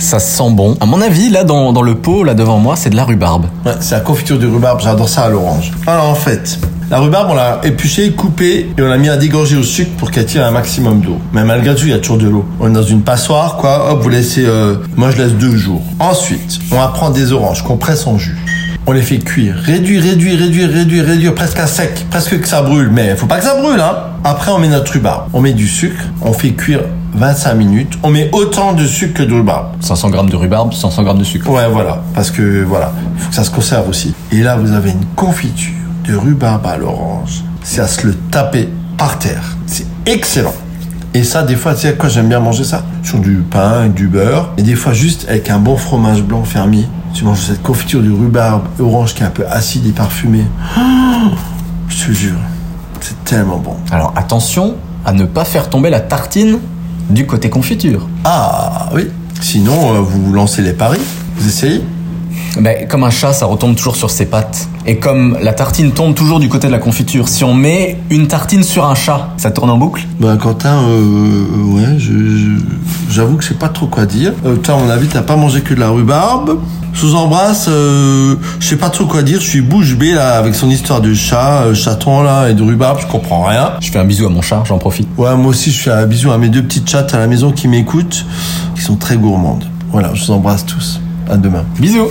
Ça sent bon. À mon avis, là, dans, dans le pot, là devant moi, c'est de la rhubarbe. Ouais, c'est la confiture de rhubarbe, j'adore ça à l'orange. Alors en fait, la rhubarbe, on l'a épluchée, coupée et on l'a mis à dégorger au sucre pour qu'elle tire un maximum d'eau. Mais malgré tout, il y a toujours de l'eau. On est dans une passoire, quoi. Hop, vous laissez. euh, moi, je laisse deux jours. Ensuite, on va prendre des oranges qu'on presse en jus. On les fait cuire, réduire, réduire, réduire, réduire, réduire, presque à sec, presque que ça brûle. Mais faut pas que ça brûle, hein. Après, on met notre rhubarbe. On met du sucre, on fait cuire 25 minutes. On met autant de sucre que de rhubarbe. 500 grammes de rhubarbe, 500 grammes de sucre. Ouais, voilà. Parce que, voilà, faut que ça se conserve aussi. Et là, vous avez une confiture de rhubarbe à l'orange. C'est à se le taper par terre. C'est excellent. Et ça, des fois, tu sais quoi, j'aime bien manger ça Sur du pain, du beurre. Et des fois, juste avec un bon fromage blanc fermier. Tu manges cette confiture de rhubarbe orange qui est un peu acide et parfumé. Oh, je te jure, c'est tellement bon. Alors attention à ne pas faire tomber la tartine du côté confiture. Ah, oui. Sinon, euh, vous lancez les paris. Vous essayez Mais comme un chat, ça retombe toujours sur ses pattes. Et comme la tartine tombe toujours du côté de la confiture, si on met une tartine sur un chat, ça tourne en boucle? Bah Quentin, euh, euh, ouais, je- je- j'avoue que je sais pas trop quoi dire. Euh, toi, à mon avis, t'as pas mangé que de la rhubarbe. Je vous embrasse. Euh, je sais pas trop quoi dire. Je suis bouche bée là avec son histoire de chat, euh, chaton là et de rhubarbe. Je comprends rien. Je fais un bisou à mon chat, j'en profite. Ouais, moi aussi, je fais un bisou à mes deux petites chattes à la maison qui m'écoutent, qui sont très gourmandes. Voilà, je vous embrasse tous. À demain. Bisous